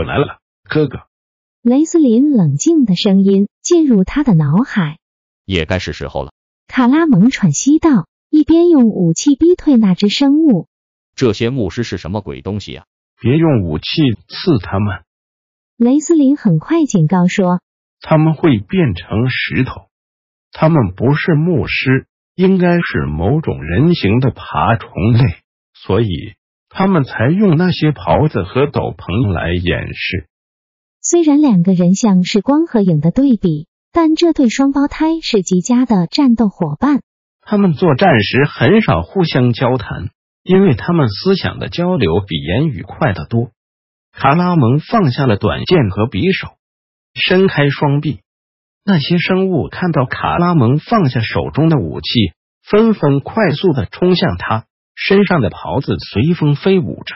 我来了，哥哥。雷斯林冷静的声音进入他的脑海。也该是时候了。卡拉蒙喘息道，一边用武器逼退那只生物。这些牧师是什么鬼东西啊？别用武器刺他们。雷斯林很快警告说，他们会变成石头。他们不是牧师，应该是某种人形的爬虫类，所以。他们才用那些袍子和斗篷来掩饰。虽然两个人像是光和影的对比，但这对双胞胎是极佳的战斗伙伴。他们作战时很少互相交谈，因为他们思想的交流比言语快得多。卡拉蒙放下了短剑和匕首，伸开双臂。那些生物看到卡拉蒙放下手中的武器，纷纷快速的冲向他。身上的袍子随风飞舞着，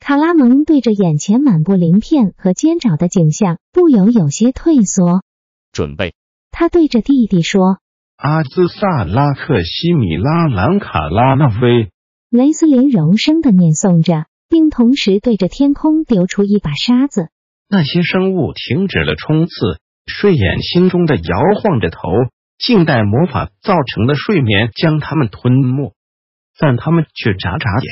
卡拉蒙对着眼前满布鳞片和尖爪的景象，不由有些退缩。准备，他对着弟弟说：“阿兹萨拉克西米拉兰卡拉纳菲。”雷斯林柔声的念诵着，并同时对着天空丢出一把沙子。那些生物停止了冲刺，睡眼惺忪的摇晃着头，静待魔法造成的睡眠将他们吞没。但他们却眨眨眼，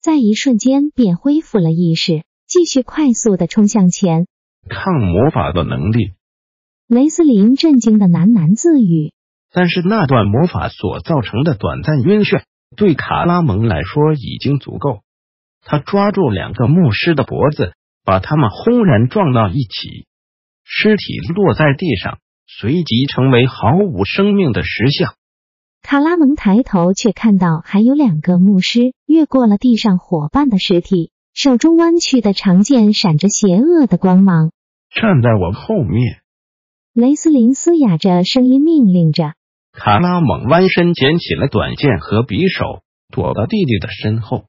在一瞬间便恢复了意识，继续快速的冲向前。抗魔法的能力，雷斯林震惊的喃喃自语。但是那段魔法所造成的短暂晕眩，对卡拉蒙来说已经足够。他抓住两个牧师的脖子，把他们轰然撞到一起，尸体落在地上，随即成为毫无生命的石像。卡拉蒙抬头，却看到还有两个牧师越过了地上伙伴的尸体，手中弯曲的长剑闪着邪恶的光芒。站在我后面，雷斯林嘶哑着声音命令着。卡拉蒙弯身捡起了短剑和匕首，躲到弟弟的身后。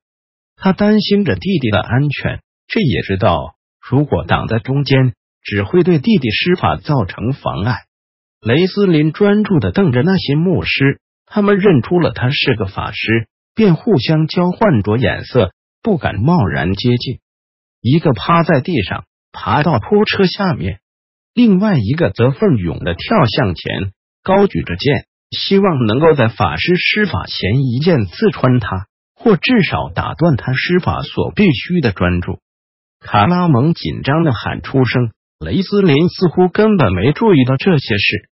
他担心着弟弟的安全，却也知道如果挡在中间，只会对弟弟施法造成妨碍。雷斯林专注的瞪着那些牧师。他们认出了他是个法师，便互相交换着眼色，不敢贸然接近。一个趴在地上，爬到拖车下面；另外一个则奋勇的跳向前，高举着剑，希望能够在法师施法前一剑刺穿他，或至少打断他施法所必须的专注。卡拉蒙紧张的喊出声，雷斯林似乎根本没注意到这些事。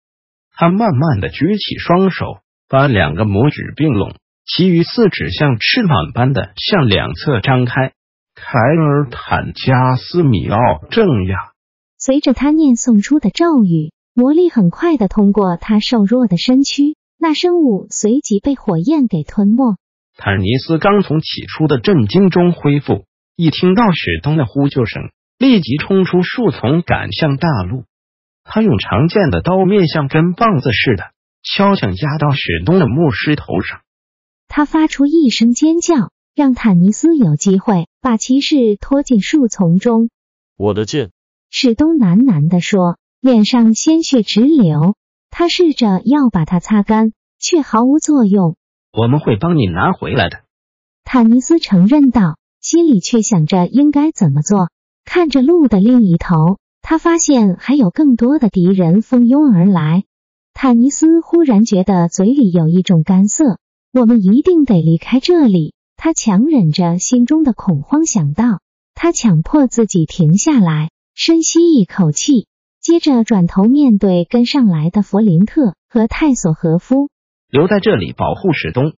他慢慢的举起双手。把两个拇指并拢，其余四指像翅膀般的向两侧张开。凯尔坦加斯米奥正呀！随着他念诵出的咒语，魔力很快的通过他瘦弱的身躯，那生物随即被火焰给吞没。坦尼斯刚从起初的震惊中恢复，一听到史东的呼救声，立即冲出树丛，赶向大路。他用长剑的刀面像根棒子似的。敲响压到史东的牧师头上，他发出一声尖叫，让坦尼斯有机会把骑士拖进树丛中。我的剑，史东喃喃地说，脸上鲜血直流。他试着要把它擦干，却毫无作用。我们会帮你拿回来的，坦尼斯承认道，心里却想着应该怎么做。看着路的另一头，他发现还有更多的敌人蜂拥而来。坦尼斯忽然觉得嘴里有一种干涩，我们一定得离开这里。他强忍着心中的恐慌，想到他强迫自己停下来，深吸一口气，接着转头面对跟上来的弗林特和泰索和夫，留在这里保护史东。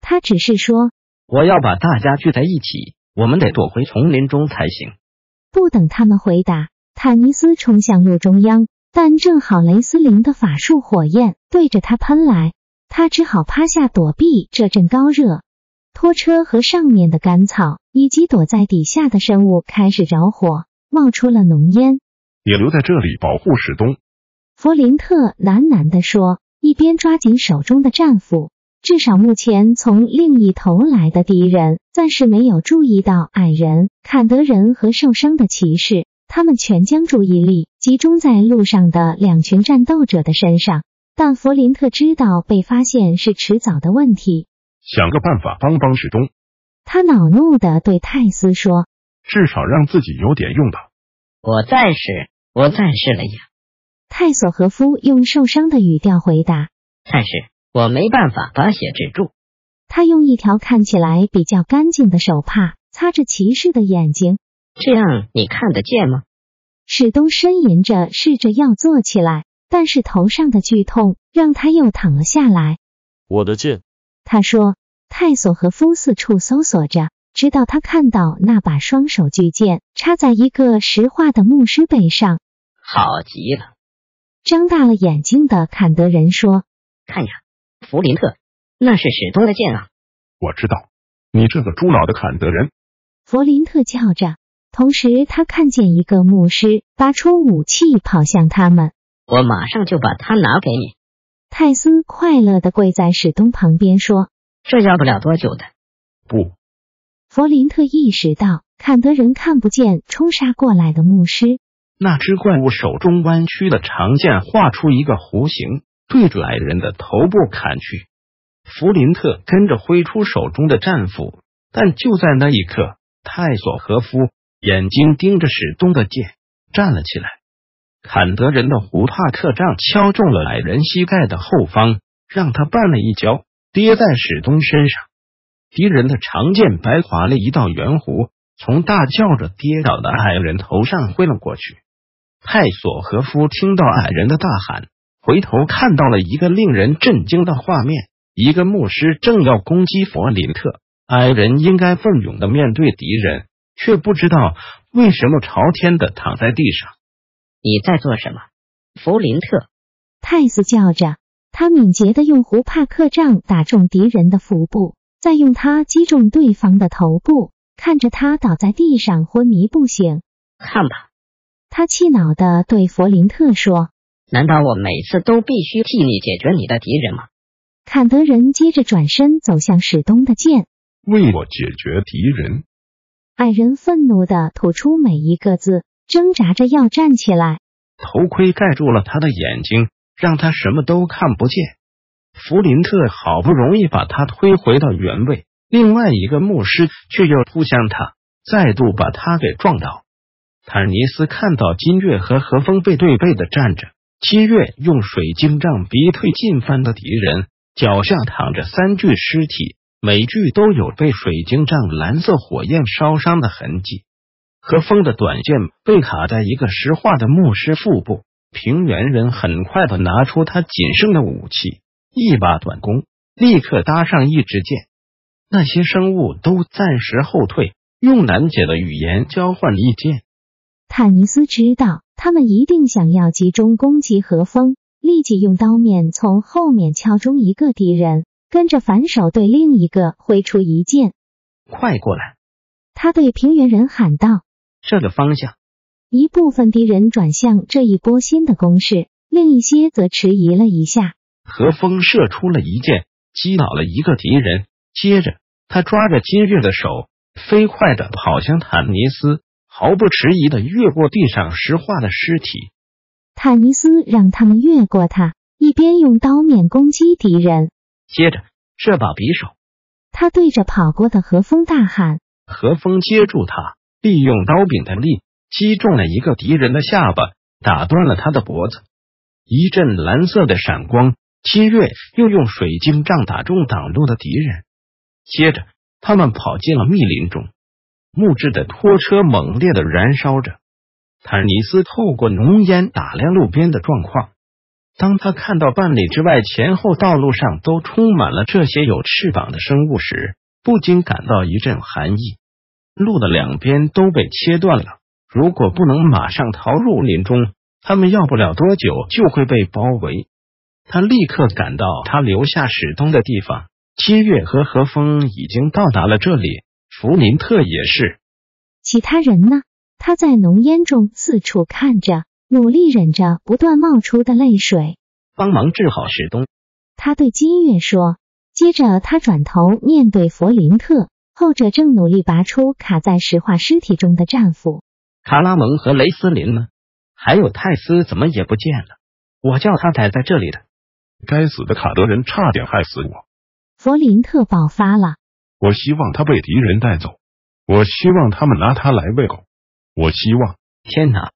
他只是说：“我要把大家聚在一起，我们得躲回丛林中才行。”不等他们回答，坦尼斯冲向路中央。但正好雷斯林的法术火焰对着他喷来，他只好趴下躲避这阵高热。拖车和上面的干草以及躲在底下的生物开始着火，冒出了浓烟。你留在这里保护史东。弗林特喃喃地说，一边抓紧手中的战斧。至少目前，从另一头来的敌人暂时没有注意到矮人、坎德人和受伤的骑士。他们全将注意力集中在路上的两群战斗者的身上。但弗林特知道被发现是迟早的问题。想个办法帮帮史东。他恼怒的对泰斯说：“至少让自己有点用吧。”我再试，我再试了呀。泰索和夫用受伤的语调回答：“但是。”我没办法把血止住。他用一条看起来比较干净的手帕擦着骑士的眼睛。这样你看得见吗？史东呻吟着，试着要坐起来，但是头上的剧痛让他又躺了下来。我的剑，他说。泰索和夫四处搜索着，直到他看到那把双手巨剑插在一个石化的牧师背上。好极了！张大了眼睛的坎德人说：“看呀！”弗林特，那是史东的剑啊！我知道，你这个猪脑的坎德人！弗林特叫着，同时他看见一个牧师拔出武器跑向他们。我马上就把它拿给你。泰斯快乐的跪在史东旁边说：“这要不了多久的。”不，弗林特意识到坎德人看不见冲杀过来的牧师。那只怪物手中弯曲的长剑画出一个弧形。对着矮人的头部砍去，弗林特跟着挥出手中的战斧，但就在那一刻，泰索和夫眼睛盯着史东的剑，站了起来。坎德人的胡帕克杖敲中了矮人膝盖的后方，让他绊了一跤，跌在史东身上。敌人的长剑白划了一道圆弧，从大叫着跌倒的矮人头上挥了过去。泰索和夫听到矮人的大喊。回头看到了一个令人震惊的画面：一个牧师正要攻击弗林特，矮人应该奋勇的面对敌人，却不知道为什么朝天的躺在地上。你在做什么，弗林特？泰斯叫着。他敏捷的用胡帕克杖打中敌人的腹部，再用它击中对方的头部，看着他倒在地上昏迷不醒。看吧，他气恼的对弗林特说。难道我每次都必须替你解决你的敌人吗？坎德人接着转身走向史东的剑，为我解决敌人。矮人愤怒的吐出每一个字，挣扎着要站起来。头盔盖住了他的眼睛，让他什么都看不见。弗林特好不容易把他推回到原位，另外一个牧师却又扑向他，再度把他给撞倒。坦尼斯看到金月和何风背对背的站着。七月用水晶杖逼退进犯的敌人，脚下躺着三具尸体，每具都有被水晶杖蓝色火焰烧伤的痕迹。何风的短剑被卡在一个石化的牧师腹部，平原人很快的拿出他仅剩的武器，一把短弓，立刻搭上一支箭。那些生物都暂时后退，用难解的语言交换意见。坦尼斯知道。他们一定想要集中攻击何风，立即用刀面从后面敲中一个敌人，跟着反手对另一个挥出一剑。快过来！他对平原人喊道：“这个方向。”一部分敌人转向这一波新的攻势，另一些则迟疑了一下。何风射出了一箭，击倒了一个敌人，接着他抓着金月的手，飞快的跑向坦尼斯。毫不迟疑的越过地上石化的尸体，坦尼斯让他们越过他，一边用刀面攻击敌人。接着，这把匕首，他对着跑过的何风大喊。何风接住他，利用刀柄的力击中了一个敌人的下巴，打断了他的脖子。一阵蓝色的闪光，金月又用水晶杖打中挡路的敌人。接着，他们跑进了密林中。木质的拖车猛烈的燃烧着，坦尼斯透过浓烟打量路边的状况。当他看到半里之外前后道路上都充满了这些有翅膀的生物时，不禁感到一阵寒意。路的两边都被切断了，如果不能马上逃入林中，他们要不了多久就会被包围。他立刻赶到他留下史东的地方，七月和何风已经到达了这里，弗林特也是。其他人呢？他在浓烟中四处看着，努力忍着不断冒出的泪水，帮忙治好史东。他对金月说。接着，他转头面对弗林特，后者正努力拔出卡在石化尸体中的战斧。卡拉蒙和雷斯林呢？还有泰斯怎么也不见了？我叫他待在这里的。该死的卡德人差点害死我！弗林特爆发了。我希望他被敌人带走。我希望他们拿他来喂狗。我希望……天哪！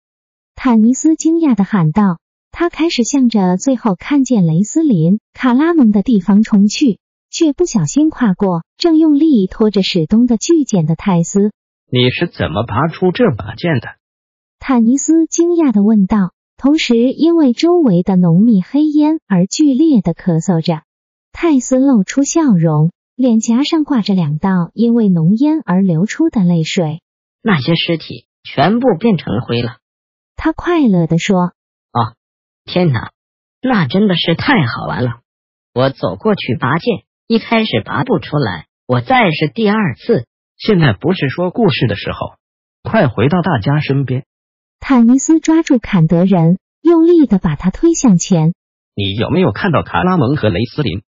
坦尼斯惊讶的喊道。他开始向着最后看见雷斯林、卡拉蒙的地方冲去。却不小心跨过正用力拖着史东的巨剑的泰斯。你是怎么拔出这把剑的？坦尼斯惊讶的问道，同时因为周围的浓密黑烟而剧烈的咳嗽着。泰斯露出笑容，脸颊上挂着两道因为浓烟而流出的泪水。那些尸体全部变成灰了。他快乐的说：“哦，天哪，那真的是太好玩了！我走过去拔剑。”一开始拔不出来，我再试第二次。现在不是说故事的时候，快回到大家身边。坦尼斯抓住坎德人，用力的把他推向前。你有没有看到卡拉蒙和雷斯林？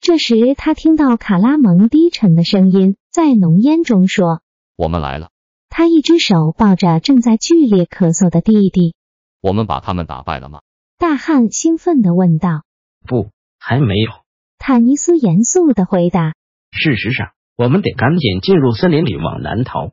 这时他听到卡拉蒙低沉的声音在浓烟中说：“我们来了。”他一只手抱着正在剧烈咳嗽的弟弟。我们把他们打败了吗？大汉兴奋的问道。不，还没有。坦尼斯严肃的回答：“事实上，我们得赶紧进入森林里往南逃。”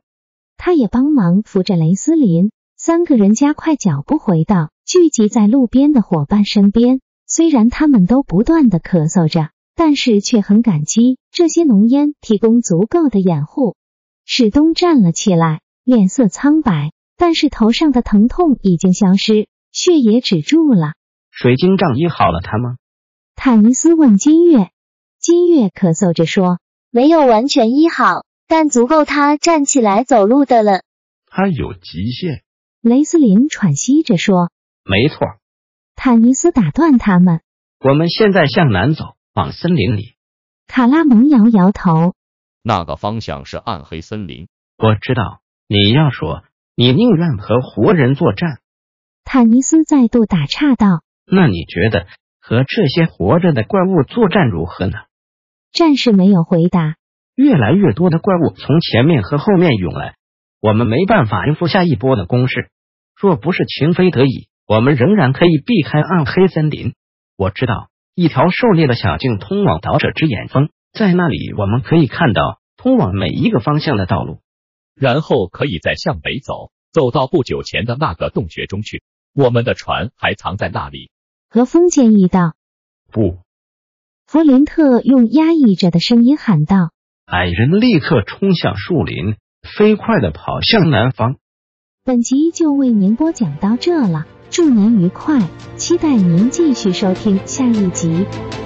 他也帮忙扶着雷斯林，三个人加快脚步回到聚集在路边的伙伴身边。虽然他们都不断的咳嗽着，但是却很感激这些浓烟提供足够的掩护。史东站了起来，脸色苍白，但是头上的疼痛已经消失，血也止住了。水晶杖医好了他吗？坦尼斯问金月，金月咳嗽着说：“没有完全医好，但足够他站起来走路的了。”他有极限。雷斯林喘息着说：“没错。”坦尼斯打断他们：“我们现在向南走，往森林里。”卡拉蒙摇摇头：“那个方向是暗黑森林。”我知道你要说，你宁愿和活人作战。坦尼斯再度打岔道：“那你觉得？”和这些活着的怪物作战如何呢？战士没有回答。越来越多的怪物从前面和后面涌来，我们没办法应付下一波的攻势。若不是情非得已，我们仍然可以避开暗黑森林。我知道一条狩猎的小径通往岛者之眼峰，在那里我们可以看到通往每一个方向的道路，然后可以再向北走，走到不久前的那个洞穴中去。我们的船还藏在那里。何风建议道：“不。”弗林特用压抑着的声音喊道：“矮人立刻冲向树林，飞快的跑向南方。”本集就为您播讲到这了，祝您愉快，期待您继续收听下一集。